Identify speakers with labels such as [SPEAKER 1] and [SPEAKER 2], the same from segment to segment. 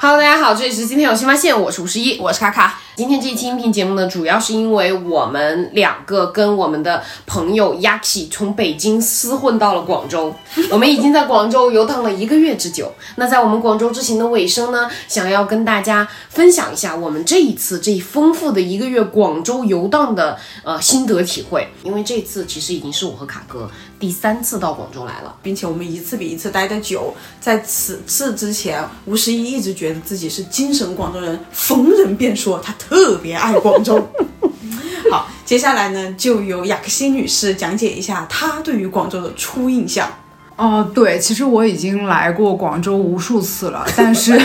[SPEAKER 1] Hello，大家好，这里是今天有新发现，我是吴十一。
[SPEAKER 2] 我是卡卡。
[SPEAKER 1] 今天这一期音频节目呢，主要是因为我们两个跟我们的朋友 Yaki 从北京厮混到了广州，我们已经在广州游荡了一个月之久。那在我们广州之行的尾声呢，想要跟大家分享一下我们这一次这丰富的一个月广州游荡的呃心得体会。因为这次其实已经是我和卡哥第三次到广州来了，
[SPEAKER 2] 并且我们一次比一次待得久。在此次之前，吴十一一直觉得自己是精神广州人，逢人便说他特特别爱广州。好，接下来呢，就由雅克欣女士讲解一下她对于广州的初印象。
[SPEAKER 3] 哦，对，其实我已经来过广州无数次了，但是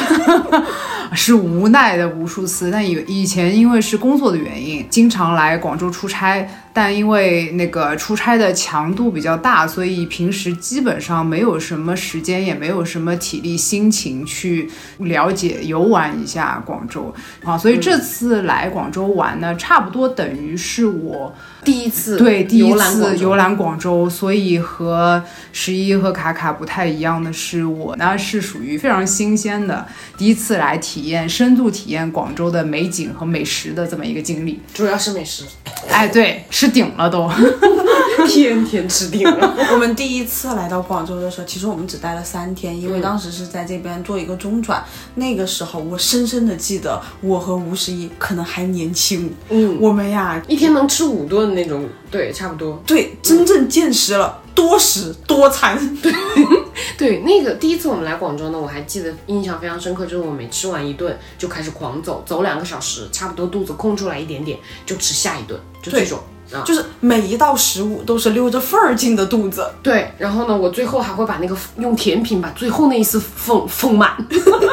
[SPEAKER 3] 是无奈的无数次。但以以前因为是工作的原因，经常来广州出差。但因为那个出差的强度比较大，所以平时基本上没有什么时间，也没有什么体力、心情去了解、游玩一下广州啊。所以这次来广州玩呢，差不多等于是我
[SPEAKER 1] 第一次
[SPEAKER 3] 对第一次游览广州。所以和十一和卡卡不太一样的是，我呢是属于非常新鲜的，第一次来体验深度体验广州的美景和美食的这么一个经历。
[SPEAKER 1] 主要是美食，
[SPEAKER 3] 哎，对。吃顶了都，
[SPEAKER 1] 天天吃定了。
[SPEAKER 2] 我们第一次来到广州的时候，其实我们只待了三天，因为当时是在这边做一个中转。那个时候，我深深的记得，我和吴十一可能还年轻，嗯，我们呀
[SPEAKER 1] 一天能吃五顿那种，对，差不多。
[SPEAKER 2] 对，真正见识了多食多餐。
[SPEAKER 1] 对，对，那个第一次我们来广州呢，我还记得印象非常深刻，就是我每吃完一顿就开始狂走，走两个小时，差不多肚子空出来一点点，就吃下一顿，就这种。
[SPEAKER 2] 就是每一道食物都是溜着缝儿进的肚子，
[SPEAKER 1] 对。然后呢，我最后还会把那个用甜品把最后那一丝缝缝满，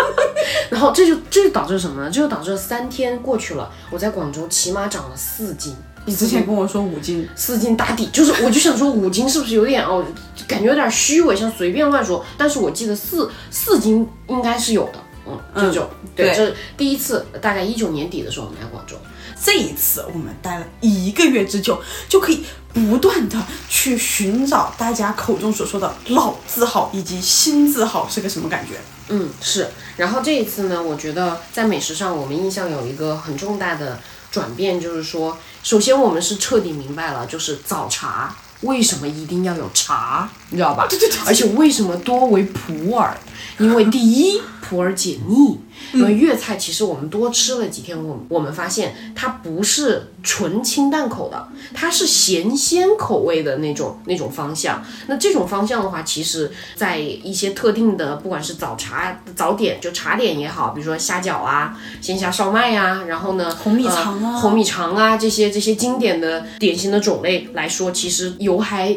[SPEAKER 1] 然后这就这就导致什么呢？这就导致三天过去了，我在广州起码长了四斤。
[SPEAKER 2] 你之前跟我说五斤，
[SPEAKER 1] 四斤打底，就是我就想说五斤是不是有点哦，感觉有点虚伪，像随便乱说。但是我记得四四斤应该是有的，嗯，这种对，这是第一次，大概一九年底的时候我们来广州。
[SPEAKER 2] 这一次我们待了一个月之久，就可以不断的去寻找大家口中所说的老字号以及新字号是个什么感觉？
[SPEAKER 1] 嗯，是。然后这一次呢，我觉得在美食上我们印象有一个很重大的转变，就是说，首先我们是彻底明白了，就是早茶为什么一定要有茶，你知道吧？
[SPEAKER 2] 对对对。
[SPEAKER 1] 而且为什么多为普洱？因为第一，普洱解腻。因为粤菜其实我们多吃了几天，我我们发现它不是纯清淡口的，它是咸鲜口味的那种那种方向。那这种方向的话，其实在一些特定的，不管是早茶早点就茶点也好，比如说虾饺啊、鲜虾烧麦呀，然后呢
[SPEAKER 2] 红米肠啊、
[SPEAKER 1] 红米肠啊这些这些经典的点心的种类来说，其实油还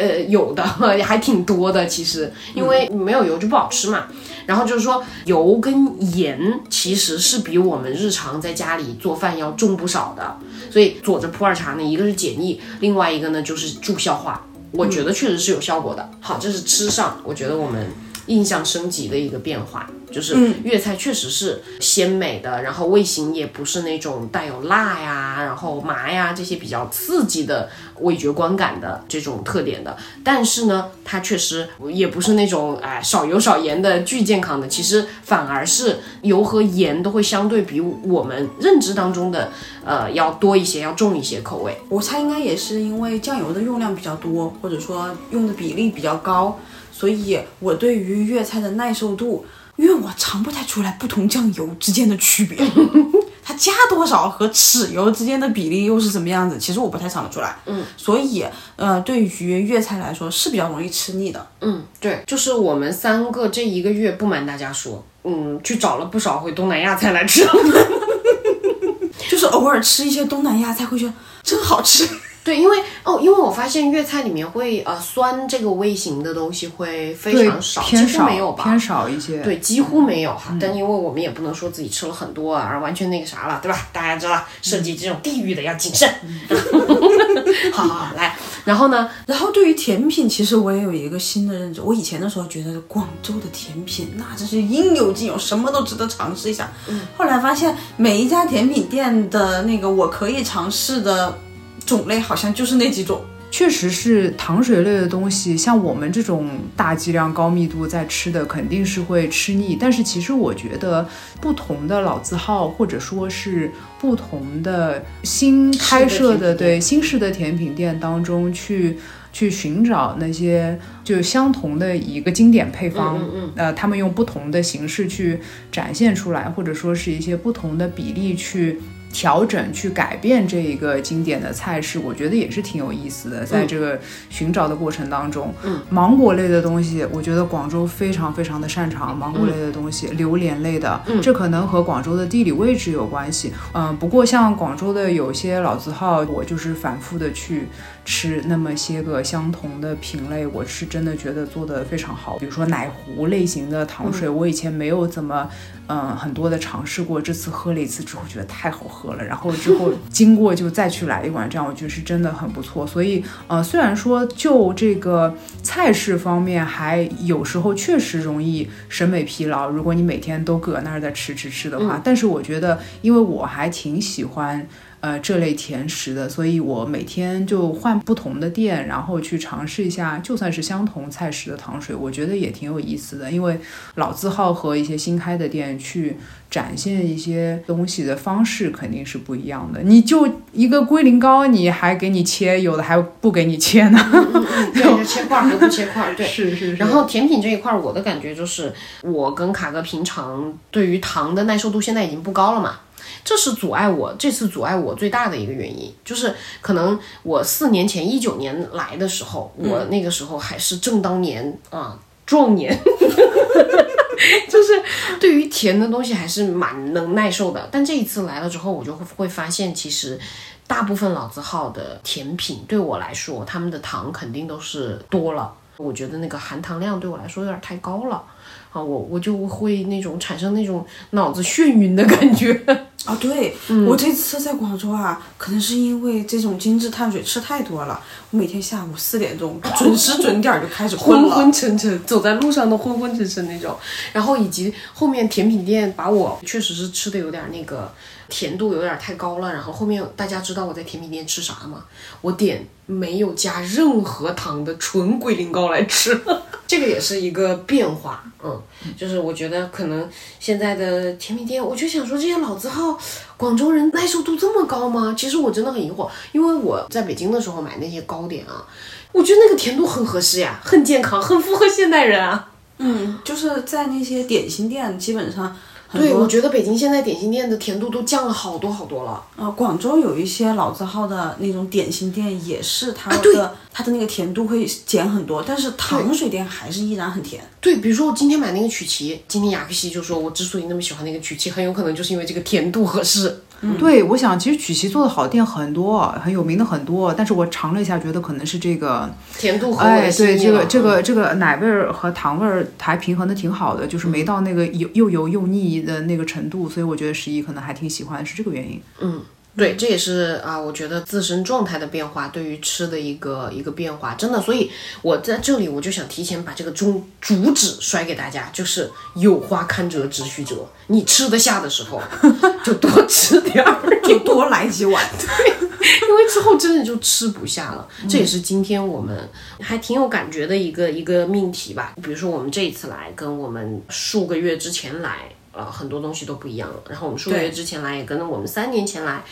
[SPEAKER 1] 呃有的 还挺多的。其实因为没有油就不好吃嘛。然后就是说，油跟盐其实是比我们日常在家里做饭要重不少的，所以佐着普洱茶呢，一个是解腻，另外一个呢就是助消化，我觉得确实是有效果的。好，这是吃上，我觉得我们印象升级的一个变化。就是粤菜确实是鲜美的，然后味型也不是那种带有辣呀、然后麻呀这些比较刺激的味觉观感的这种特点的。但是呢，它确实也不是那种哎少油少盐的巨健康的，其实反而是油和盐都会相对比我们认知当中的呃要多一些，要重一些口味。
[SPEAKER 2] 我猜应该也是因为酱油的用量比较多，或者说用的比例比较高，所以我对于粤菜的耐受度。因为我尝不太出来不同酱油之间的区别，它加多少和豉油之间的比例又是什么样子，其实我不太尝得出来。嗯，所以呃，对于粤菜来说是比较容易吃腻的。
[SPEAKER 1] 嗯，对，就是我们三个这一个月，不瞒大家说，嗯，去找了不少回东南亚菜来吃，
[SPEAKER 2] 就是偶尔吃一些东南亚菜，会觉得真好吃。
[SPEAKER 1] 对，因为哦，因为我发现粤菜里面会呃酸这个味型的东西会非常少，几乎没有吧，
[SPEAKER 3] 偏少一些。
[SPEAKER 1] 对，几乎没有哈。但因为我们也不能说自己吃了很多啊，而完全那个啥了，对吧？大家知道，涉及这种地域的要谨慎。好好好，来，然后呢？
[SPEAKER 2] 然后对于甜品，其实我也有一个新的认知。我以前的时候觉得广州的甜品那真是应有尽有，什么都值得尝试一下。嗯。后来发现每一家甜品店的那个我可以尝试的。种类好像就是那几种，
[SPEAKER 3] 确实是糖水类的东西，像我们这种大剂量、高密度在吃的，肯定是会吃腻。但是其实我觉得，不同的老字号或者说是不同的新开设的对新式的甜品店当中去。去寻找那些就相同的一个经典配方，嗯呃，他们用不同的形式去展现出来，或者说是一些不同的比例去。调整去改变这一个经典的菜式，我觉得也是挺有意思的。在这个寻找的过程当中，
[SPEAKER 1] 嗯，
[SPEAKER 3] 芒果类的东西，我觉得广州非常非常的擅长芒果类的东西，榴莲类的，
[SPEAKER 1] 嗯，
[SPEAKER 3] 这可能和广州的地理位置有关系。嗯，不过像广州的有些老字号，我就是反复的去吃那么些个相同的品类，我是真的觉得做的非常好。比如说奶糊类型的糖水，我以前没有怎么。嗯，很多的尝试过，这次喝了一次之后觉得太好喝了，然后之后经过就再去来一碗，这样我觉得是真的很不错。所以，呃，虽然说就这个菜式方面，还有时候确实容易审美疲劳，如果你每天都搁那儿在吃吃吃的话，但是我觉得，因为我还挺喜欢。呃，这类甜食的，所以我每天就换不同的店，然后去尝试一下，就算是相同菜式的糖水，我觉得也挺有意思的。因为老字号和一些新开的店去展现一些东西的方式肯定是不一样的。你就一个龟苓膏，你还给你切，有的还不给你切呢。
[SPEAKER 1] 对，切块和不切块，对，
[SPEAKER 3] 是是。
[SPEAKER 1] 然后甜品这一块，我的感觉就是，我跟卡哥平常对于糖的耐受度现在已经不高了嘛。这是阻碍我这次阻碍我最大的一个原因，就是可能我四年前一九年来的时候，我那个时候还是正当年啊壮年，就是对于甜的东西还是蛮能耐受的。但这一次来了之后，我就会会发现，其实大部分老字号的甜品对我来说，他们的糖肯定都是多了，我觉得那个含糖量对我来说有点太高了。啊，我我就会那种产生那种脑子眩晕的感觉
[SPEAKER 2] 啊！对我这次在广州啊，可能是因为这种精致碳水吃太多了，我每天下午四点钟 准时准点就开始
[SPEAKER 1] 昏昏沉沉，走在路上都昏昏沉沉那种。然后以及后面甜品店把我确实是吃的有点那个甜度有点太高了。然后后面大家知道我在甜品店吃啥吗？我点没有加任何糖的纯龟苓膏来吃。这个也是一个变化，嗯，就是我觉得可能现在的甜品店，我就想说这些老字号，广州人耐受度这么高吗？其实我真的很疑惑，因为我在北京的时候买那些糕点啊，我觉得那个甜度很合适呀，很健康，很符合现代人啊。
[SPEAKER 2] 嗯，就是在那些点心店，基本上。
[SPEAKER 1] 对，我觉得北京现在点心店的甜度都降了好多好多了。
[SPEAKER 2] 啊，广州有一些老字号的那种点心店，也是它的它的那个甜度会减很多，但是糖水店还是依然很甜。
[SPEAKER 1] 对，比如说我今天买那个曲奇，今天雅克西就说我之所以那么喜欢那个曲奇，很有可能就是因为这个甜度合适。
[SPEAKER 3] 对，我想其实曲奇做的好店很多，很有名的很多，但是我尝了一下，觉得可能是这个
[SPEAKER 1] 甜度和
[SPEAKER 3] 哎，对，这个这个这个奶味儿和糖味儿还平衡的挺好的，就是没到那个油又油又腻的那个程度，所以我觉得十一可能还挺喜欢，是这个原因。
[SPEAKER 1] 嗯。对，这也是啊，我觉得自身状态的变化对于吃的一个一个变化，真的，所以我在这里我就想提前把这个中主旨甩给大家，就是有花堪折直须折，你吃得下的时候 就多吃点儿，
[SPEAKER 2] 就多来几碗，
[SPEAKER 1] 对，因为之后真的就吃不下了。这也是今天我们还挺有感觉的一个一个命题吧。比如说我们这一次来，跟我们数个月之前来。呃，很多东西都不一样了。然后我们数个月之前来，也跟我们三年前来，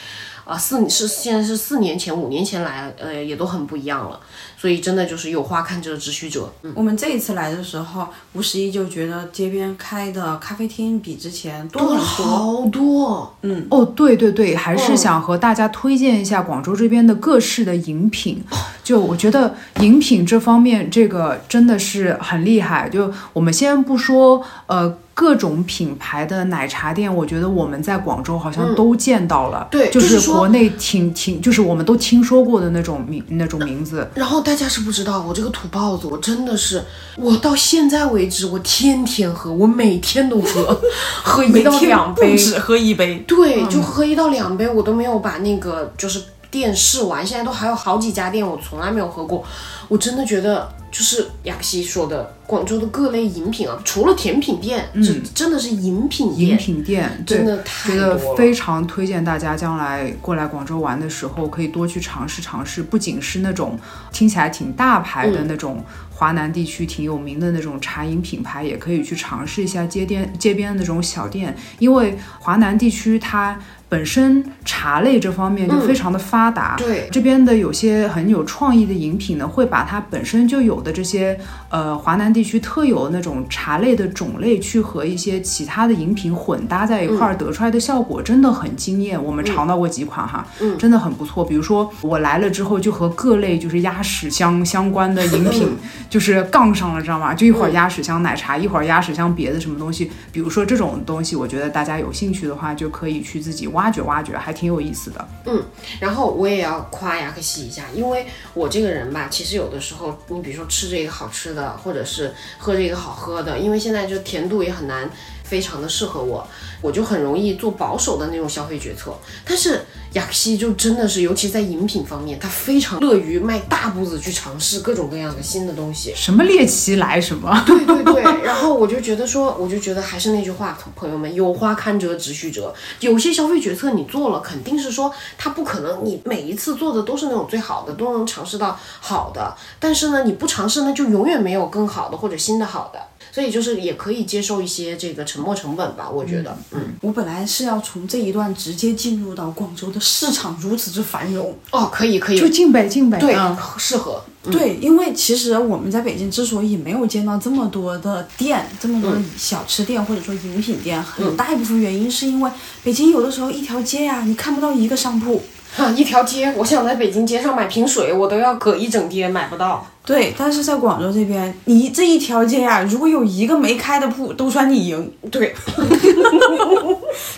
[SPEAKER 1] 啊，四是现在是四年前、五年前来，呃，也都很不一样了。所以真的就是有花看折直须折。
[SPEAKER 2] 我们这一次来的时候，吴十一就觉得街边开的咖啡厅比之前多了
[SPEAKER 1] 好多。
[SPEAKER 2] 嗯，
[SPEAKER 3] 哦，对对对，还是想和大家推荐一下广州这边的各式的饮品。就我觉得饮品这方面，这个真的是很厉害。就我们先不说，呃。各种品牌的奶茶店，我觉得我们在广州好像都见到了，
[SPEAKER 1] 对，
[SPEAKER 3] 就
[SPEAKER 1] 是
[SPEAKER 3] 国内挺挺，就是我们都听说过的那种名那种名字。
[SPEAKER 1] 然后大家是不知道，我这个土包子，我真的是，我到现在为止，我天天喝，我每天都喝，喝一到两杯，
[SPEAKER 2] 只喝一杯，
[SPEAKER 1] 对，就喝一到两杯，我都没有把那个就是店试玩，现在都还有好几家店，我从来没有喝过。我真的觉得就是雅克西说的，广州的各类饮品啊，除了甜品店，这真的是饮品
[SPEAKER 3] 饮
[SPEAKER 1] 店，
[SPEAKER 3] 品店，
[SPEAKER 1] 真的太
[SPEAKER 3] 觉
[SPEAKER 1] 多了。
[SPEAKER 3] 得非常推荐大家将来过来广州玩的时候，可以多去尝试尝试，不仅是那种听起来挺大牌的那种华南地区挺有名的那种茶饮品牌，也可以去尝试一下街店街边的那种小店，因为华南地区它。本身茶类这方面就非常的发达，
[SPEAKER 1] 对
[SPEAKER 3] 这边的有些很有创意的饮品呢，会把它本身就有的这些呃华南地区特有的那种茶类的种类，去和一些其他的饮品混搭在一块儿，得出来的效果真的很惊艳。我们尝到过几款哈，真的很不错。比如说我来了之后，就和各类就是鸭屎香相关的饮品 就是杠上了，知道吗？就一会儿鸭屎香奶茶，一会儿鸭屎香别的什么东西。比如说这种东西，我觉得大家有兴趣的话，就可以去自己挖掘挖掘，还挺有意思的。
[SPEAKER 1] 嗯然后我也要夸雅克西一下，因为我这个人吧，其实有的时候，你比如说吃这个好吃的，或者是喝这个好喝的，因为现在就甜度也很难非常的适合我，我就很容易做保守的那种消费决策。但是雅克西就真的是，尤其在饮品方面，他非常乐于迈大步子去尝试各种各样的新的东西。
[SPEAKER 3] 什么猎奇来什么，
[SPEAKER 1] 对对对，然后我就觉得说，我就觉得还是那句话，朋友们，有花堪折直须折。有些消费决策你做了，肯定是说他不可能，你每一次做的都是那种最好的，都能尝试到好的。但是呢，你不尝试那，就永远没有更好的或者新的好的。所以就是也可以接受一些这个沉没成本吧，我觉得，嗯，
[SPEAKER 2] 我本来是要从这一段直接进入到广州的市场如此之繁荣，
[SPEAKER 1] 哦，可以可以，
[SPEAKER 3] 就进北进北。
[SPEAKER 1] 对，
[SPEAKER 3] 嗯
[SPEAKER 1] 适合，
[SPEAKER 2] 对，因为其实我们在北京之所以没有见到这么多的店，这么多的小吃店或者说饮品店，很大一部分原因是因为北京有的时候一条街呀、你看不到一个商铺。
[SPEAKER 1] 哈，一条街，我想在北京街上买瓶水，我都要隔一整天买不到。
[SPEAKER 2] 对，但是在广州这边，你这一条街呀、如果有一个没开的铺，都算你赢。
[SPEAKER 1] 对，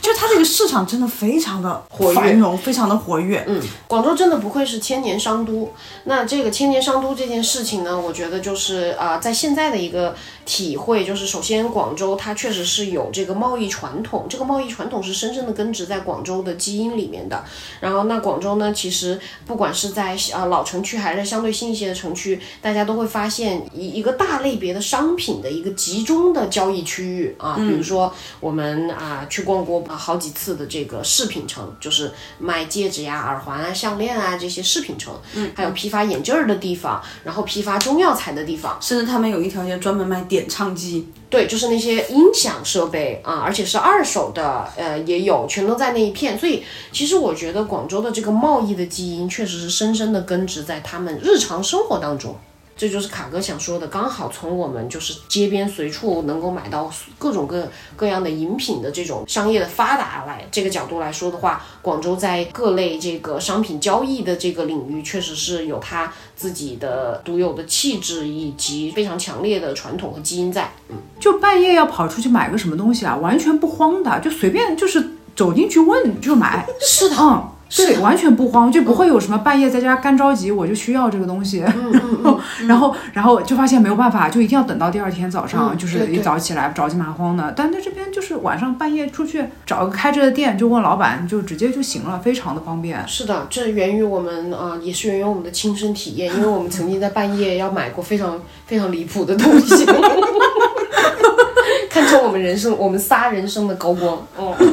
[SPEAKER 2] 就它这个市场真的非常的
[SPEAKER 1] 活跃
[SPEAKER 2] 繁荣，非常的活跃。
[SPEAKER 1] 嗯，广州真的不愧是千年商都。那这个千年商都这件事情呢，我觉得就是啊、呃在现在的一个体会，就是首先广州它确实是有这个贸易传统，这个贸易传统是深深的根植在广州的基因里面的。然后那广州呢，其实不管是在呃老城区还是相对新一些的城区，大家都会发现一一个大类别的商品的一个集中的交易区域啊，比如说我们啊去逛过啊好几次的这个饰品城，就是卖戒指呀、耳环啊、项链啊这些饰品城，嗯，还有批发眼镜儿的地方，然后批发中药材的地方，
[SPEAKER 2] 甚至他们有一条街专门卖点唱机，
[SPEAKER 1] 对，就是那些音响设备啊，而且是二手的，呃，也有，全都在那一片。所以，其实我觉得广州的这个贸易的基因，确实是深深的根植在他们日常生活当中。这就是卡哥想说的，刚好从我们就是街边随处能够买到各种各各样的饮品的这种商业的发达来这个角度来说的话，广州在各类这个商品交易的这个领域，确实是有它自己的独有的气质以及非常强烈的传统和基因在。
[SPEAKER 3] 嗯就半夜要跑出去买个什么东西啊，完全不慌的，就随便就是走进去问就买。
[SPEAKER 1] 是的，
[SPEAKER 3] 嗯，对，完全不慌，就不会有什么半夜在家干着急，我就需要这个东西，
[SPEAKER 1] 嗯
[SPEAKER 3] 然后然后就发现没有办法，就一定要等到第二天早上，
[SPEAKER 1] 嗯
[SPEAKER 3] 就是一早起来着急麻慌的。但在这边就是晚上半夜出去找个开着的店，就问老板，就直接就行了，非常的方便。
[SPEAKER 1] 是的，这源于我们啊、呃也是源于我们的亲身体验，因为我们曾经在半夜要买过非常非常离谱的东西，看出我们人生我们仨人生的高光。哦，对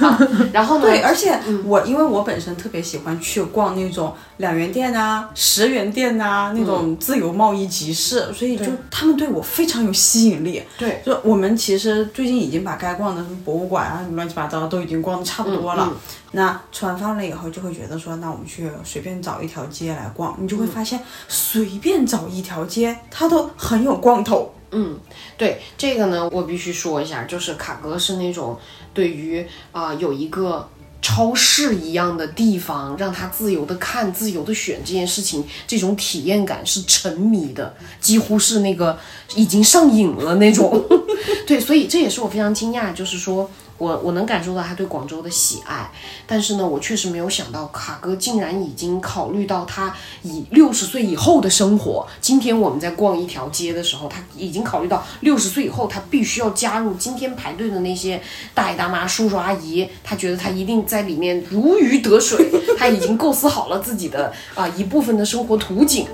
[SPEAKER 1] 啊，然后呢？
[SPEAKER 2] 对，而且我因为我本身特别喜欢去逛那种两元店啊、十元店啊那种自由贸易集市，所以就他们对我非常有吸引力。
[SPEAKER 1] 对，
[SPEAKER 2] 就我们其实最近已经把该逛的什么博物馆啊、什么乱七八糟都已经逛的差不多了。那吃完饭了以后，就会觉得说，那我们去随便找一条街来逛，你就会发现，随便找一条街，它都很有逛头。
[SPEAKER 1] 嗯，对这个呢，我必须说一下，就是卡哥是那种对于啊、有一个超市一样的地方，让他自由的看、自由的选这件事情，这种体验感是沉迷的，几乎是那个已经上瘾了那种。对，所以这也是我非常惊讶，就是说。我我能感受到他对广州的喜爱，但是呢，我确实没有想到卡哥竟然已经考虑到他以六十岁以后的生活。今天我们在逛一条街的时候，他已经考虑到六十岁以后他必须要加入今天排队的那些大爷大妈、叔叔阿姨，他觉得他一定在里面如鱼得水，他已经构思好了自己的啊一部分的生活图景。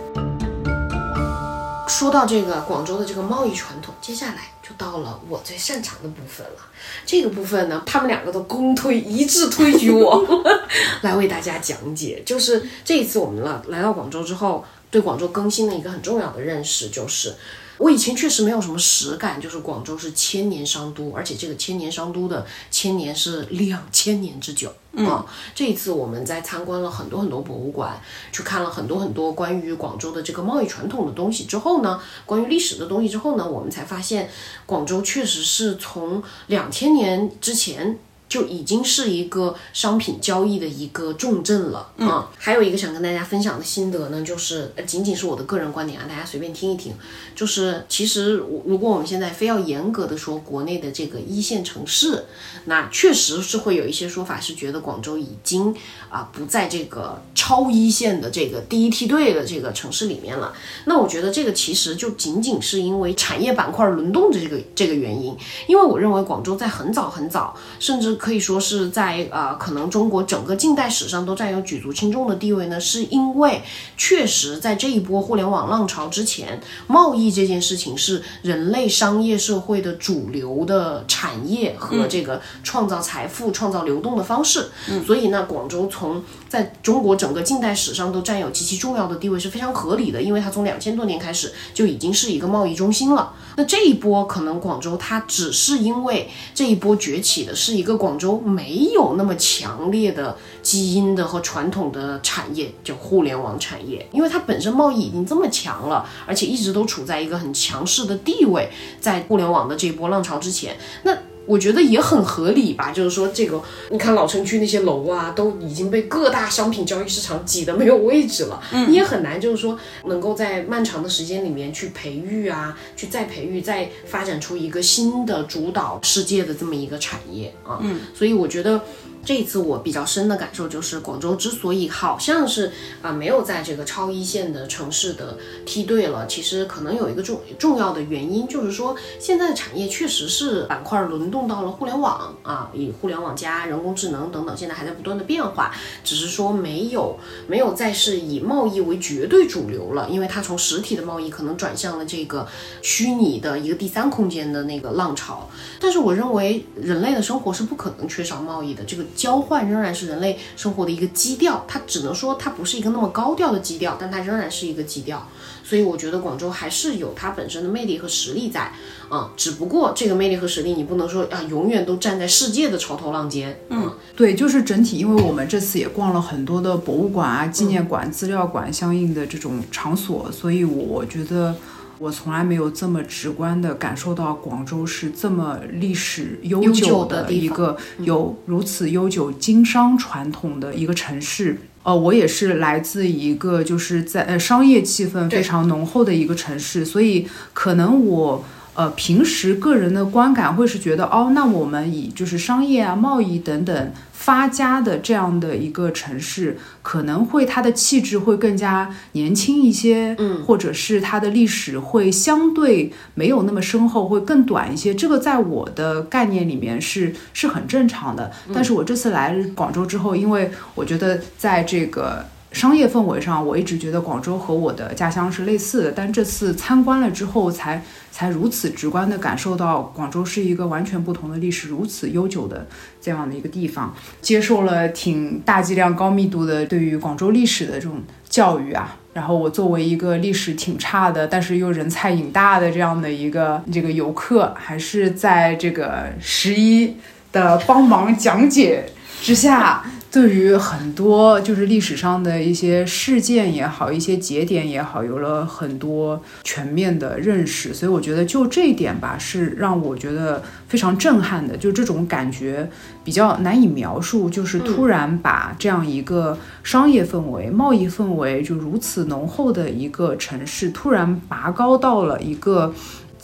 [SPEAKER 1] 说到这个广州的这个贸易传统，接下来就到了我最擅长的部分了。这个部分呢，他们两个都公推一致推举我 来为大家讲解。就是这一次我们了来到广州之后，对广州更新的一个很重要的认识就是。我以前确实没有什么实感，就是广州是千年商都，而且这个千年商都的千年是两千年之久啊、这一次我们在参观了很多很多博物馆，去看了很多很多关于广州的这个贸易传统的东西之后呢，关于历史的东西之后呢，我们才发现广州确实是从两千年之前。就已经是一个商品交易的一个重镇了啊、还有一个想跟大家分享的心得呢，就是呃仅仅是我的个人观点啊，大家随便听一听。就是其实我如果我们现在非要严格的说国内的这个一线城市，那确实是会有一些说法是觉得广州已经啊、不在这个超一线的这个第一梯队的这个城市里面了。那我觉得这个其实就仅仅是因为产业板块轮动的这个这个原因，因为我认为广州在很早很早，甚至可以说是在呃可能中国整个近代史上都占有举足轻重的地位呢，是因为确实在这一波互联网浪潮之前，贸易这件事情是人类商业社会的主流的产业和这个创造财富、创造流动的方式。所以呢，广州从在中国整个近代史上都占有极其重要的地位是非常合理的，因为它从两千多年开始就已经是一个贸易中心了。那这一波可能广州它只是因为这一波崛起的是一个广广州没有那么强烈的基因的和传统的产业，就互联网产业，因为它本身贸易已经这么强了，而且一直都处在一个很强势的地位，在互联网的这一波浪潮之前，那。我觉得也很合理吧，就是说这个，你看老城区那些楼啊，都已经被各大商品交易市场挤得没有位置了，你也很难就是说能够在漫长的时间里面去培育啊，去再培育，再发展出一个新的主导世界的这么一个产业啊。嗯，所以我觉得。这一次我比较深的感受就是，广州之所以好像是啊、没有在这个超一线的城市的梯队了，其实可能有一个重重要的原因，就是说现在的产业确实是板块轮动到了互联网啊，以互联网加人工智能等等，现在还在不断的变化，只是说没有没有再是以贸易为绝对主流了，因为它从实体的贸易可能转向了这个虚拟的一个第三空间的那个浪潮。但是我认为人类的生活是不可能缺少贸易的，这个交换仍然是人类生活的一个基调。它只能说它不是一个那么高调的基调，但它仍然是一个基调。所以我觉得广州还是有它本身的魅力和实力在，啊、只不过这个魅力和实力你不能说啊永远都站在世界的潮头浪尖，嗯，
[SPEAKER 3] 对，就是整体，因为我们这次也逛了很多的博物馆啊、纪念馆、资料馆相应的这种场所，所以我觉得我从来没有这么直观的感受到广州是这么历史悠
[SPEAKER 1] 悠久
[SPEAKER 3] 久的一个有如此悠久经商传统的一个城市。呃，我也是来自一个就是在呃商业气氛非常浓厚的一个城市，所以可能我。呃，平时个人的观感会是觉得，哦，那我们以就是商业啊、贸易等等发家的这样的一个城市，可能会它的气质会更加年轻一些，嗯，或者是它的历史会相对没有那么深厚，会更短一些。这个在我的概念里面是是很正常的。但是我这次来广州之后，因为我觉得在这个。商业氛围上，我一直觉得广州和我的家乡是类似的，但这次参观了之后才，才如此直观地感受到广州是一个完全不同的历史，如此悠久的这样的一个地方。接受了挺大剂量、高密度的对于广州历史的这种教育啊。然后我作为一个历史挺差的，但是又人菜瘾大的这样的一个这个游客，还是在这个十一的帮忙讲解之下，对于很多就是历史上的一些事件也好，一些节点也好，有了很多全面的认识。所以我觉得就这一点吧，是让我觉得非常震撼的。就这种感觉比较难以描述，就是突然把这样一个商业氛围、贸易氛围就如此浓厚的一个城市，突然拔高到了一个。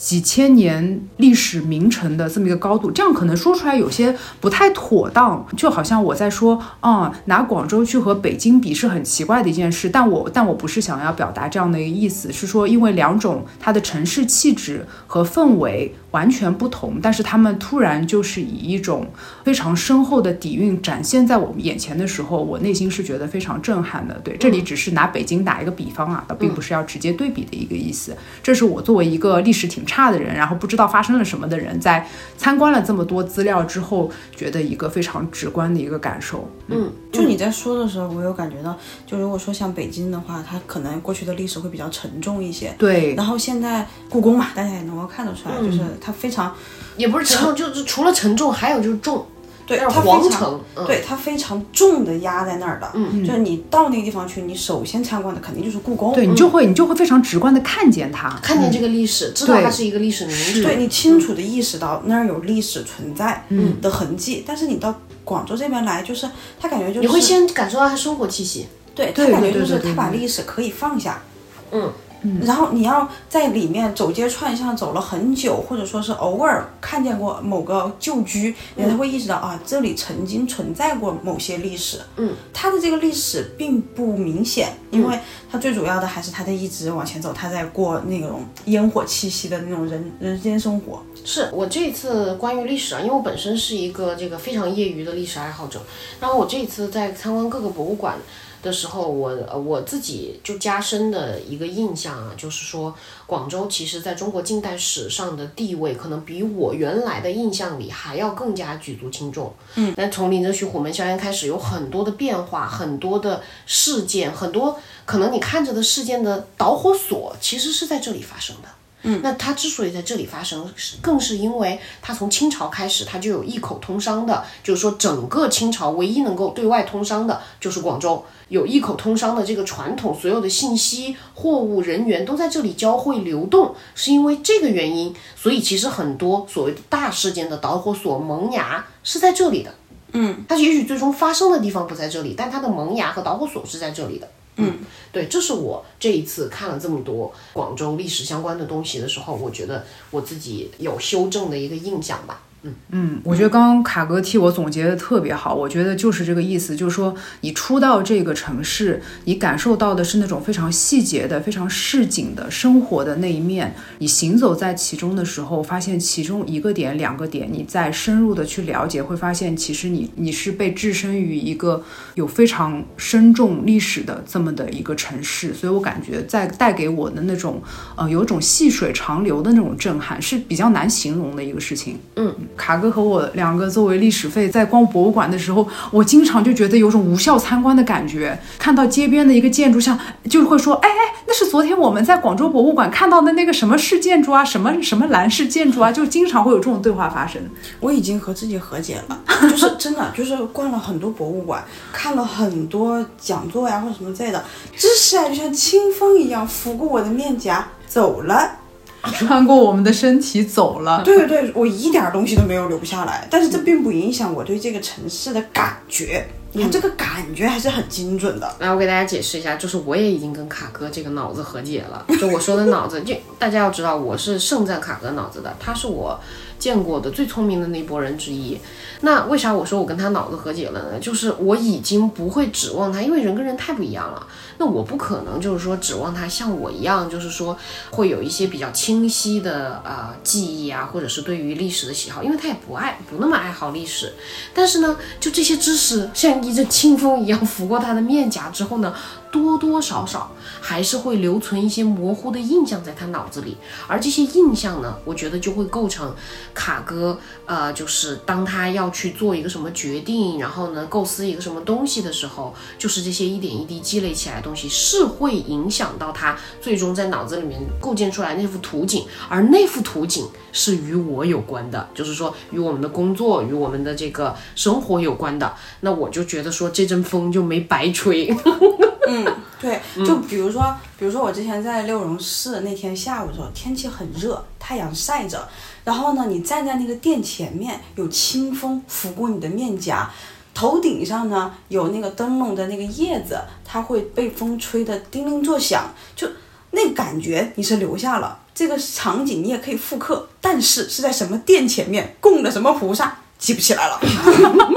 [SPEAKER 3] 几千年历史名城的这么一个高度，这样可能说出来有些不太妥当，就好像我在说，啊、拿广州去和北京比是很奇怪的一件事，但我但我不是想要表达这样的一个意思，是说因为两种它的城市气质和氛围完全不同，但是他们突然就是以一种非常深厚的底蕴展现在我们眼前的时候，我内心是觉得非常震撼的。对，这里只是拿北京打一个比方啊，倒并不是要直接对比的一个意思。这是我作为一个历史挺差的人，然后不知道发生了什么的人，在参观了这么多资料之后，觉得一个非常直观的一个感受。
[SPEAKER 1] 嗯，
[SPEAKER 2] 就你在说的时候，我有感觉到，就如果说像北京的话，它可能过去的历史会比较沉重一些。
[SPEAKER 3] 对，
[SPEAKER 2] 然后现在故宫嘛，大家也能够看得出来，就是它非常
[SPEAKER 1] 也不是沉重，就是除了沉重，还有就是重，
[SPEAKER 2] 对它非常，
[SPEAKER 1] 嗯
[SPEAKER 2] 对它非常重的压在那儿的。嗯，就是你到那个地方去，你首先参观的肯定就是故宫。
[SPEAKER 3] 对你就会你就会非常直观的看见它，
[SPEAKER 1] 看见这个历史，知道它是一个历史名城。
[SPEAKER 2] 对你清楚的意识到那儿有历史存在的痕迹，但是你到广州这边来，就是他感觉就是
[SPEAKER 1] 你会先感受到它生活气息。
[SPEAKER 2] 对他感觉就是他把历史可以放下，
[SPEAKER 1] 嗯。
[SPEAKER 2] 然后你要在里面走街串巷走了很久，或者说是偶尔看见过某个旧居，你才会意识到啊，这里曾经存在过某些历史。
[SPEAKER 1] 嗯，
[SPEAKER 2] 它的这个历史并不明显，因为它最主要的还是它在一直往前走，它在过那种烟火气息的那种人人间生活。
[SPEAKER 1] 是我这一次关于历史啊，因为我本身是一个这个非常业余的历史爱好者，然后我这一次在参观各个博物馆的时候，我呃我自己就加深的一个印象啊，就是说广州其实在中国近代史上的地位，可能比我原来的印象里还要更加举足轻重。嗯，那从林则徐虎门销烟开始，有很多的变化，很多的事件，很多可能你看着的事件的导火索，其实是在这里发生的。嗯。那它之所以在这里发生，是更是因为它从清朝开始，它就有一口通商的，就是说整个清朝唯一能够对外通商的就是广州，有一口通商的这个传统，所有的信息、货物、人员都在这里交汇流动，是因为这个原因，所以其实很多所谓的大事件的导火索萌芽是在这里的。嗯，它也许最终发生的地方不在这里，但它的萌芽和导火索是在这里的。嗯，对，这是我这一次看了这么多广州历史相关的东西的时候，我觉得我自己有修正的一个印象吧。
[SPEAKER 3] 嗯，我觉得刚刚卡哥替我总结的特别好，我觉得就是这个意思，就是说你初到这个城市，你感受到的是那种非常细节的、非常市井的生活的那一面。你行走在其中的时候，发现其中一个点、两个点，你再深入的去了解，会发现其实你你是被置身于一个有非常深重历史的这么的一个城市，所以我感觉在带给我的那种呃有一种细水长流的那种震撼，是比较难形容的一个事情。卡哥和我两个作为历史费在逛博物馆的时候，我经常就觉得有种无效参观的感觉。看到街边的一个建筑，像就会说，哎哎，那是昨天我们在广州博物馆看到的那个什么式建筑啊，什么什么蓝式建筑啊，就经常会有这种对话发生。
[SPEAKER 2] 我已经和自己和解了，就是真的，就是逛了很多博物馆，看了很多讲座呀或者什么之类的，知识啊就像清风一样拂过我的面颊走了。
[SPEAKER 3] 穿过我们的身体走了。
[SPEAKER 2] 对对对，我一点东西都没有留下来，但是这并不影响我对这个城市的感觉。你看这个感觉还是很精准的。
[SPEAKER 1] 来，我给大家解释一下，就是我也已经跟卡哥这个脑子和解了。就我说的脑子，就大家要知道，我是盛赞卡哥脑子的，他是我见过的最聪明的那波人之一。那为啥我说我跟他脑子和解了呢？就是我已经不会指望他，因为人跟人太不一样了。那我不可能就是说指望他像我一样，就是说会有一些比较清晰的呃记忆啊，或者是对于历史的喜好，因为他也不爱不那么爱好历史。但是呢，就这些知识像一阵清风一样拂过他的面颊之后呢，多多少少还是会留存一些模糊的印象在他脑子里，而这些印象呢，我觉得就会构成卡哥，呃，就是当他要去做一个什么决定，然后呢，构思一个什么东西的时候，就是这些一点一滴积累起来的东西，是会影响到他最终在脑子里面构建出来那幅图景，而那幅图景是与我有关的，就是说与我们的工作、与我们的这个生活有关的，那我就觉得说这阵风就没白吹。
[SPEAKER 2] 对，就比如说，比如说我之前在六榕寺那天下午的时候，天气很热，太阳晒着，然后呢，你站在那个殿前面，有清风拂过你的面颊，头顶上呢有那个灯笼的那个叶子，它会被风吹得叮铃作响，就那感觉你是留下了，这个场景你也可以复刻，但是是在什么殿前面供的什么菩萨，记不起来了。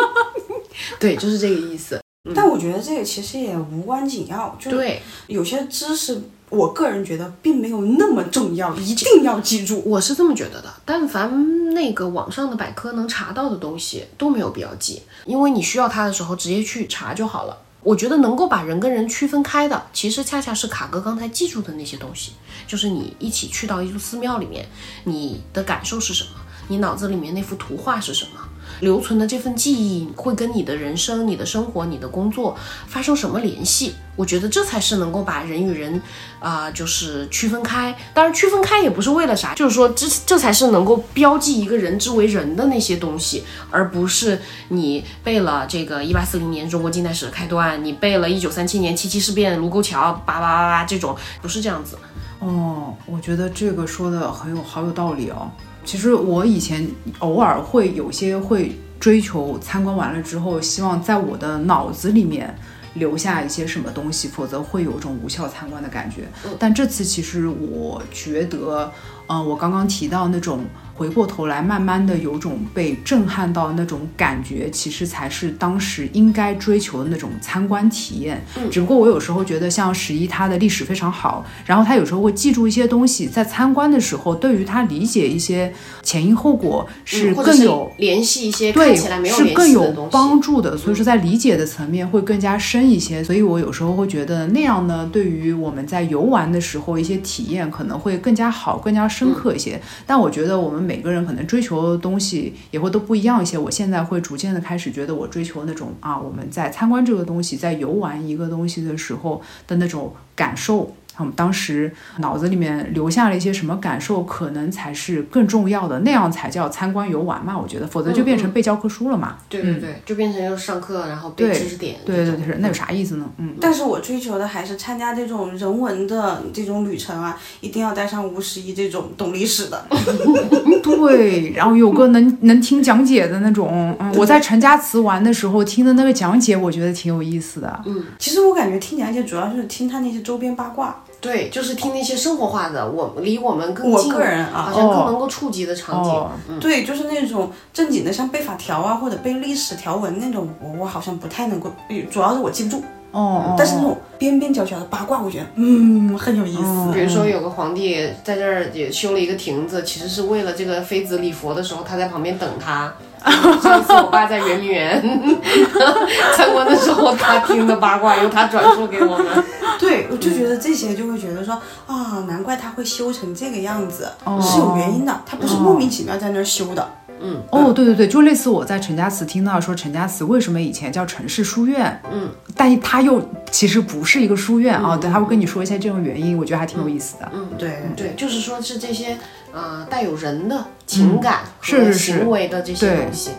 [SPEAKER 1] 对，就是这个意思。
[SPEAKER 2] 但我觉得这个其实也无关紧要，就
[SPEAKER 1] 对，
[SPEAKER 2] 有些知识，我个人觉得并没有那么重要，一定要记住。
[SPEAKER 1] 我是这么觉得的。但凡那个网上的百科能查到的东西都没有必要记，因为你需要它的时候直接去查就好了。我觉得能够把人跟人区分开的，其实恰恰是卡哥刚才记住的那些东西，就是你一起去到一座寺庙里面，你的感受是什么？你脑子里面那幅图画是什么？留存的这份记忆会跟你的人生、你的生活、你的工作发生什么联系？我觉得这才是能够把人与人，啊、就是区分开。当然，区分开也不是为了啥，就是说这这才是能够标记一个人之为人的那些东西，而不是你背了这个一八四零年中国近代史的开端，你背了一九三七年七七事变、卢沟桥，叭叭叭叭这种，不是这样子。
[SPEAKER 3] 哦，我觉得这个说的很有好有道理哦。其实我以前偶尔会有些会追求参观完了之后，希望在我的脑子里面留下一些什么东西，否则会有种无效参观的感觉。但这次其实我觉得，嗯、我刚刚提到那种回过头来慢慢的有种被震撼到的那种感觉，其实才是当时应该追求的那种参观体验。只不过我有时候觉得，像十一他的历史非常好，然后他有时候会记住一些东西，在参观的时候，对于他理解一些前因后果是更有。
[SPEAKER 1] 联系一些
[SPEAKER 3] 对，是更有。帮助的，所以说在理解的层面会更加深一些。所以我有时候会觉得那样呢，对于我们在游玩的时候一些体验可能会更加好、更加深刻一些。但我觉得我们每每个人可能追求的东西也会都不一样一些。我现在会逐渐的开始觉得，我追求那种啊，我们在参观这个东西，在游玩一个东西的时候的那种感受。我们当时脑子里面留下了一些什么感受，可能才是更重要的，那样才叫参观游玩嘛。我觉得，否则就变成背教科书了嘛。
[SPEAKER 1] 对对对，就变成就是上课然后背知识点。
[SPEAKER 3] 对对对，是那有啥意思呢？嗯，
[SPEAKER 2] 但是我追求的还是参加这种人文的这种旅程啊，一定要带上吴十一这种懂历史的。
[SPEAKER 3] 对，然后有个能能听讲解的那种，嗯，我在陈家祠玩的时候听的那个讲解，我觉得挺有意思的。
[SPEAKER 2] 嗯其实我感觉听讲解主要就是听他那些周边八卦。
[SPEAKER 1] 对，就是听那些生活化的，我离我们更
[SPEAKER 2] 我
[SPEAKER 1] 近，
[SPEAKER 2] 个人啊
[SPEAKER 1] 好像更
[SPEAKER 3] 哦
[SPEAKER 1] 能够触及的场景。
[SPEAKER 3] 哦
[SPEAKER 2] 对，就是那种正经的，像背法条啊，或者背历史条文那种，我我好像不太能够，主要是我记不住。
[SPEAKER 3] 哦，
[SPEAKER 2] 但是那种边边角角的八卦，我觉得嗯很有意思。
[SPEAKER 1] 比如说有个皇帝在这儿也修了一个亭子，其实是为了这个妃子礼佛的时候，他在旁边等他。上一次我爸在圆明园 参观的时候，他听的八卦由他转述给我们。
[SPEAKER 2] 对，我就觉得这些就会觉得说啊，难怪他会修成这个样子，
[SPEAKER 3] 哦
[SPEAKER 2] 是有原因的，他不是莫名其妙在那儿修的。
[SPEAKER 3] 嗯哦，对对对，就类似我在陈家祠听到说陈家祠为什么以前叫陈氏书院，嗯，但它又其实不是一个书院啊，对，他会跟你说一些这种原因，我觉得还挺有意思的。
[SPEAKER 2] 嗯，对
[SPEAKER 1] 对，就是说是这些呃带有人的情感和行为的这些东西。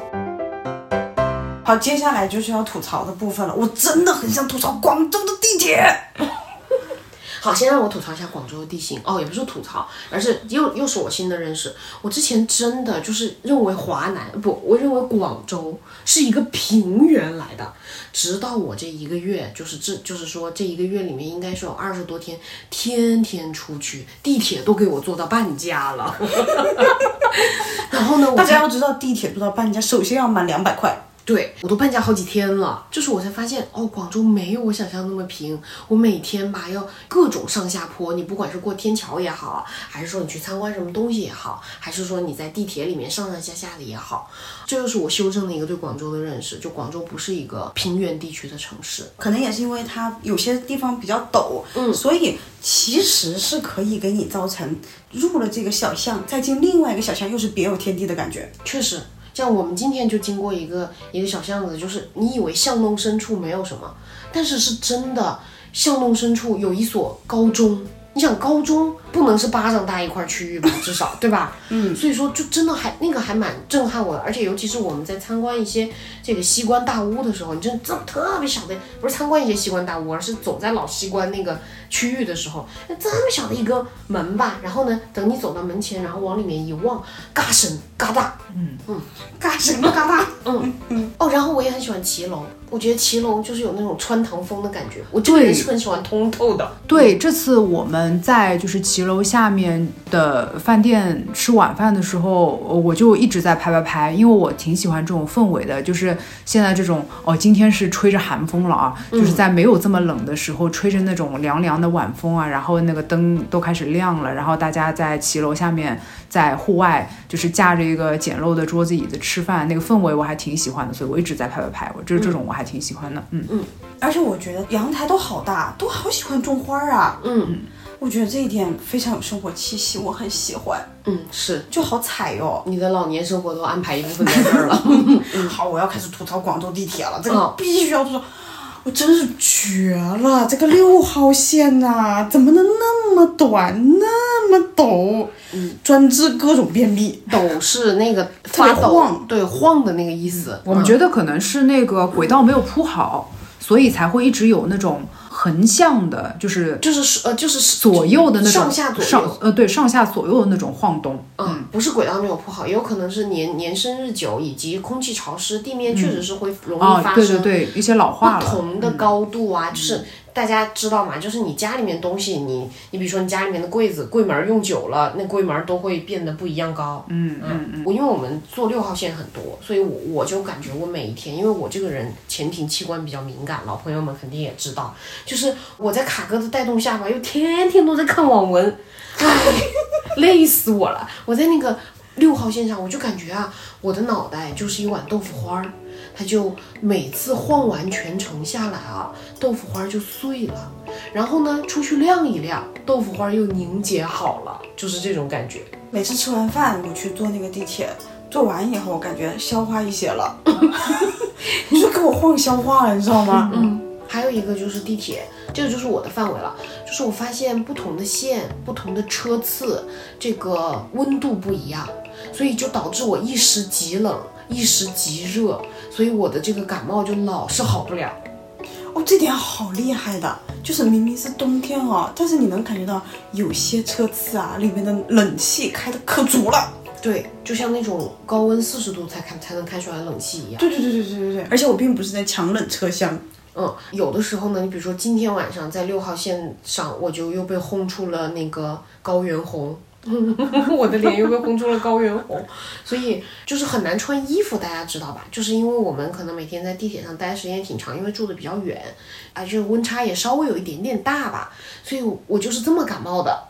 [SPEAKER 2] 好，接下来就是要吐槽的部分了。我真的很想吐槽广州的地铁。
[SPEAKER 1] 好，先让我吐槽一下广州的地形哦，也不是吐槽，而是又又是我新的认识。我之前真的就是认为华南不，我认为广州是一个平原来的，直到我这一个月，就是这就是说这一个月里面应该是有二十多天，天天出去，地铁都给我坐到半价了。然后呢，我
[SPEAKER 2] 大家要知道，地铁坐到半价，首先要满两百块。
[SPEAKER 1] 对我都搬家好几天了，就是我才发现哦，广州没有我想象那么平。我每天吧要各种上下坡，你不管是过天桥也好，还是说你去参观什么东西也好，还是说你在地铁里面上上下下的也好，这就是我修正了一个对广州的认识，就广州不是一个平原地区的城市。
[SPEAKER 2] 可能也是因为它有些地方比较陡，嗯，所以其实是可以给你造成入了这个小巷，再进另外一个小巷，又是别有天地的感觉。
[SPEAKER 1] 确实，像我们今天就经过一个一个小巷子，就是你以为巷弄深处没有什么，但是是真的，巷弄深处有一所高中。你想高中不能是巴掌大一块区域吧，至少对吧？嗯，所以说就真的还那个还蛮震撼我的，而且尤其是我们在参观一些这个西关大屋的时候，你真的这特别小的，不是参观一些西关大屋，而是走在老西关那个区域的时候，那这么小的一个门吧，然后呢，等你走到门前，然后往里面一望，嘎声嘎哒，嗯嗯，嘎声嘎哒，嗯嗯。哦，然后我也很喜欢骑楼，我觉得骑楼就是有那种穿堂风的感觉。我这个人是很喜欢通透的。
[SPEAKER 3] 对，这次我们在就是骑楼下面的饭店吃晚饭的时候，呃我就一直在拍拍拍，因为我挺喜欢这种氛围的，就是现在这种哦，今天是吹着寒风了啊，就是在没有这么冷的时候，吹着那种凉凉的晚风啊，然后那个灯都开始亮了，然后大家在骑楼下面，在户外就是架着一个简陋的桌子椅子吃饭，那个氛围我还挺喜欢的，所以我一直在拍拍拍，我这这种我还挺喜欢的，嗯嗯。
[SPEAKER 2] 而且我觉得阳台都好大，都好喜欢种花啊。
[SPEAKER 1] 嗯
[SPEAKER 2] 我觉得这一点非常有生活气息，我很喜欢，
[SPEAKER 1] 嗯，是
[SPEAKER 2] 就好踩哦。
[SPEAKER 1] 你的老年生活都安排一部分在这儿了。
[SPEAKER 2] 好，我要开始吐槽广州地铁了，这个
[SPEAKER 1] 嗯
[SPEAKER 2] 必须要吐槽。我真是绝了！这个六号线呐、怎么能那么短，那么陡？嗯，专治各种便秘。
[SPEAKER 1] 抖是那个
[SPEAKER 2] 特别
[SPEAKER 1] 发抖
[SPEAKER 2] 晃，
[SPEAKER 1] 对晃的那个意思。
[SPEAKER 3] 我们觉得可能是那个轨道没有铺好，所以才会一直有那种横向的，就是
[SPEAKER 1] 就是呃就是
[SPEAKER 3] 左右的那种
[SPEAKER 1] 上下左
[SPEAKER 3] 上
[SPEAKER 1] 右。
[SPEAKER 3] 呃对上下左右的那种晃动。
[SPEAKER 1] 嗯，不是轨道没有铺好，也有可能是年年深日久以及空气潮湿，地面确实是会容易
[SPEAKER 3] 啊，
[SPEAKER 1] 发生
[SPEAKER 3] 对对对，一些老化
[SPEAKER 1] 不。同的高度啊，就是大家知道吗，就是你家里面东西，你你比如说你家里面的柜子，柜门用久了，那柜门都会变得不一样高。嗯嗯嗯。我因为我们坐六号线很多，所以我我就感觉我每一天，因为我这个人前庭器官比较敏感，老朋友们肯定也知道，就是我在卡哥的带动下吧，又天天都在看网文，唉，累死我了。我在那个六号线上，我就感觉啊，我的脑袋就是一碗豆腐花儿。它就每次晃完全程下来啊，豆腐花就碎了，然后呢出去晾一晾，豆腐花又凝结好了，就是这种感觉。
[SPEAKER 2] 每次吃完饭，我去坐那个地铁，坐完以后，我感觉消化一些了，你就给我晃消化了，你知道吗？
[SPEAKER 1] 嗯，还有一个就是地铁，这个就是我的范围了。就是我发现不同的线、不同的车次，这个温度不一样，所以就导致我一时极冷，一时极热，所以我的这个感冒就老是好不了。
[SPEAKER 2] 哦，这点好厉害的，就是明明是冬天哦，但是你能感觉到有些车次啊，里面的冷气开的可足了。
[SPEAKER 1] 对，就像那种高温四十度才开才能开出来的冷气一样。
[SPEAKER 2] 对对对对对对对，而且我并不是在强冷车厢，
[SPEAKER 1] 嗯，有的时候呢，你比如说今天晚上在六号线上，我就又被轰出了那个高原红。我的脸又被轰出了高原红，所以就是很难穿衣服，大家知道吧？就是因为我们可能每天在地铁上待时间挺长，因为住的比较远，啊，这个温差也稍微有一点点大吧，所以我就是这么感冒的，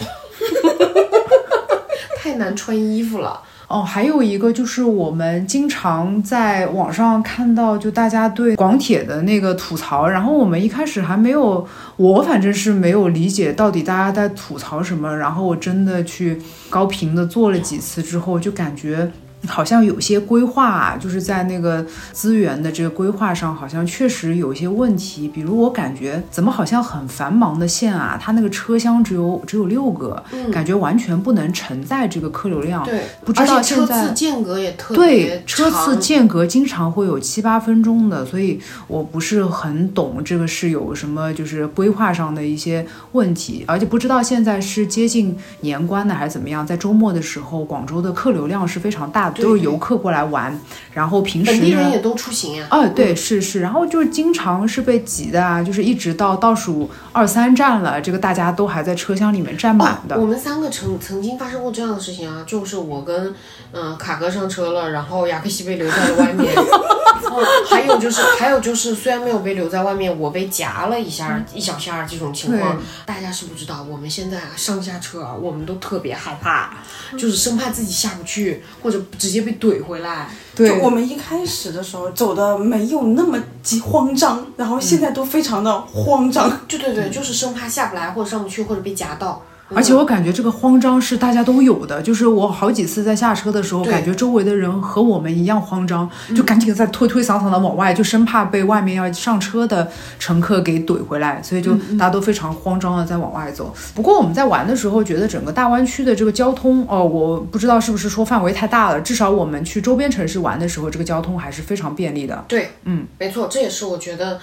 [SPEAKER 1] 太难穿衣服了。
[SPEAKER 3] 哦，还有一个就是我们经常在网上看到，就大家对广铁的那个吐槽，然后我们一开始还没有，我反正是没有理解到底大家在吐槽什么，然后我真的去高频的做了几次之后，就感觉。好像有些规划啊，就是在那个资源的这个规划上，好像确实有一些问题。比如我感觉怎么好像很繁忙的线啊，它那个车厢只有只有六个，感觉完全不能承载这个客流量。
[SPEAKER 1] 对，
[SPEAKER 3] 不知道现在
[SPEAKER 1] 次间隔也特别
[SPEAKER 3] 对，车次间隔经常会有七八分钟的，所以我不是很懂这个是有什么就是规划上的一些问题，而且不知道现在是接近年关的还是怎么样。在周末的时候，广州的客流量是非常大的，
[SPEAKER 1] 对
[SPEAKER 3] 都是游客过来玩，然后平时
[SPEAKER 1] 本地人也都出行呀、
[SPEAKER 3] 哦，对，是是，然后就是经常是被挤的啊，就是一直到倒数二三站了，这个大家都还在车厢里面站满的。
[SPEAKER 1] 哦。我们三个曾曾经发生过这样的事情啊，就是我跟嗯、呃卡哥上车了，然后雅克西被留在了外面。嗯，还有就是还有就是，虽然没有被留在外面，我被夹了一下、一小下这种情况，大家是不知道。我们现在啊上下车啊，我们都特别害怕，就是生怕自己下不去，或者直接被怼回来。
[SPEAKER 3] 对
[SPEAKER 2] 就我们一开始的时候走的没有那么急慌张，然后现在都非常的慌张。
[SPEAKER 1] 对对对，就是生怕下不来，或者上不去，或者被夹到。
[SPEAKER 3] 而且我感觉这个慌张是大家都有的，就是我好几次在下车的时候，感觉周围的人和我们一样慌张，就赶紧在推推搡搡的往外，就生怕被外面要上车的乘客给怼回来，所以就大家都非常慌张的在往外走。不过我们在玩的时候，觉得整个大湾区的这个交通，哦，我不知道是不是说范围太大了，至少我们去周边城市玩的时候，这个交通还是非常便利的。
[SPEAKER 1] 对，
[SPEAKER 3] 嗯，
[SPEAKER 1] 没错，这也是我觉得，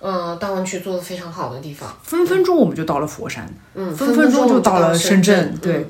[SPEAKER 1] 嗯、大湾区做的非常好的地方。
[SPEAKER 3] 分分钟我们就到了佛山，
[SPEAKER 1] 嗯，
[SPEAKER 3] 分分钟
[SPEAKER 1] 就
[SPEAKER 3] 到了
[SPEAKER 1] 深
[SPEAKER 3] 圳。
[SPEAKER 1] 嗯
[SPEAKER 3] 对，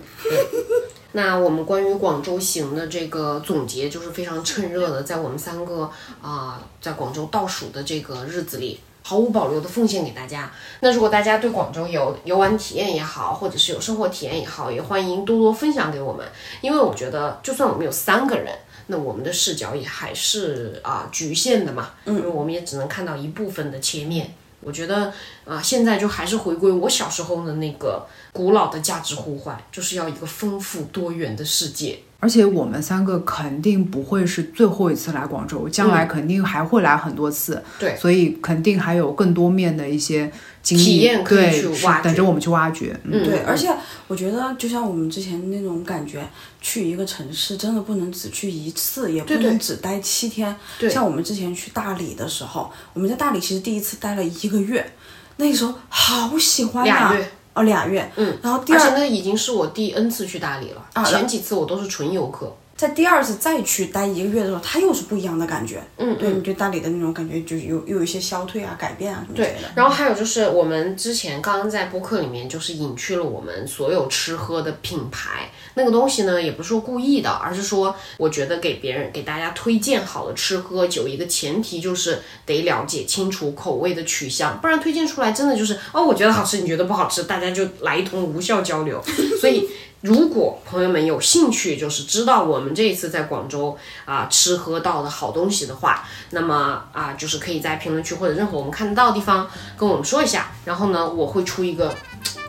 [SPEAKER 1] 那我们关于广州行的这个总结就是非常趁热的，在我们三个啊、在广州倒数的这个日子里。毫无保留的奉献给大家。那如果大家对广州有游玩体验也好，或者是有生活体验也好，也欢迎多多分享给我们。因为我觉得，就算我们有三个人，那我们的视角也还是啊、局限的嘛，因为我们也只能看到一部分的切面。我觉得啊、现在就还是回归我小时候的那个古老的价值呼唤，就是要一个丰富多元的世界。
[SPEAKER 3] 而且我们三个肯定不会是最后一次来广州，将来肯定还会来很多次。
[SPEAKER 1] 嗯对
[SPEAKER 3] 所以肯定还有更多面的一些经历
[SPEAKER 1] 体验可以
[SPEAKER 3] 对是
[SPEAKER 1] 去挖掘
[SPEAKER 3] 等着我们去挖掘。嗯，
[SPEAKER 2] 对，而且我觉得，就像我们之前那种感觉，去一个城市真的不能只去一次，也不能只待七天。
[SPEAKER 1] 对
[SPEAKER 2] 像我们之前去大理的时候，我们在大理其实第一次待了一个月，那个时候好喜欢呀、
[SPEAKER 1] 俩月
[SPEAKER 2] 哦，俩月。
[SPEAKER 1] 嗯，
[SPEAKER 2] 然后第二，
[SPEAKER 1] 而且那已经是我第 N 次去大理了，
[SPEAKER 2] 啊
[SPEAKER 1] 前几次我都是纯游客。
[SPEAKER 2] 在第二次再去待一个月的时候，它又是不一样的感觉。
[SPEAKER 1] 嗯
[SPEAKER 2] 对你对大理的那种感觉，就有又有一些消退啊、改变啊什么之
[SPEAKER 1] 对
[SPEAKER 2] 类的。，
[SPEAKER 1] 然后还有就是我们之前刚刚在播客里面就是隐去了我们所有吃喝的品牌，那个东西呢也不是说故意的，而是说我觉得给别人给大家推荐好的吃喝酒一个前提就是得了解清楚口味的取向，不然推荐出来真的就是哦我觉得好吃，你觉得不好吃，大家就来一通无效交流，所以。如果朋友们有兴趣，就是知道我们这一次在广州啊、吃喝到的好东西的话，那么啊、就是可以在评论区或者任何我们看得到的地方跟我们说一下，然后呢，我会出一个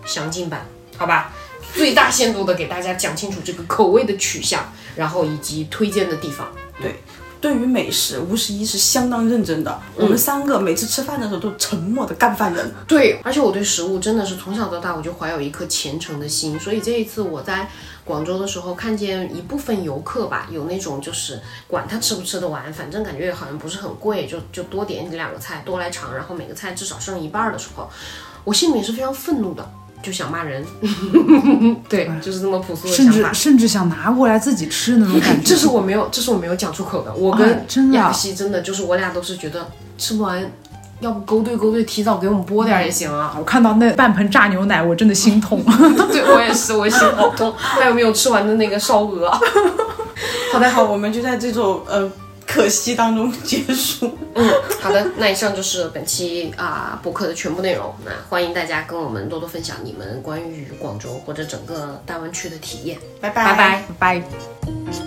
[SPEAKER 1] 详尽版，好吧？最大限度的给大家讲清楚这个口味的取向，然后以及推荐的地方。
[SPEAKER 2] 对于美食，吴十一是相当认真的。我们三个每次吃饭的时候都沉默的干饭人。
[SPEAKER 1] 对，而且我对食物真的是从小到大我就怀有一颗虔诚的心，所以这一次我在广州的时候，看见一部分游客吧，有那种就是管他吃不吃得完，反正感觉好像不是很贵，就就多点两个菜，多来尝，然后每个菜至少剩一半儿的时候，我心里面是非常愤怒的，就想骂人。对，就是这么朴素的
[SPEAKER 3] 甚至
[SPEAKER 1] 想法。
[SPEAKER 3] 甚至想拿过来自己吃那种感觉。
[SPEAKER 1] 这是我没有，这是我没有讲出口的。我
[SPEAKER 3] 啊
[SPEAKER 1] 跟
[SPEAKER 3] 真的啊
[SPEAKER 1] 雅西真的就是我俩都是觉得吃不完，要不勾兑勾兑，提早给我们拨点儿也行啊。
[SPEAKER 3] 我看到那半盆炸牛奶，我真的心痛。
[SPEAKER 1] 对我也是，我心好痛。还有没有吃完的那个烧鹅？
[SPEAKER 2] 好的，好，我们就在这种呃可惜当中结束。
[SPEAKER 1] 嗯，好的，那以上就是本期啊、播客的全部内容。那欢迎大家跟我们多多分享你们关于广州或者整个大湾区的体验。
[SPEAKER 2] 拜
[SPEAKER 1] 拜拜。
[SPEAKER 3] 拜。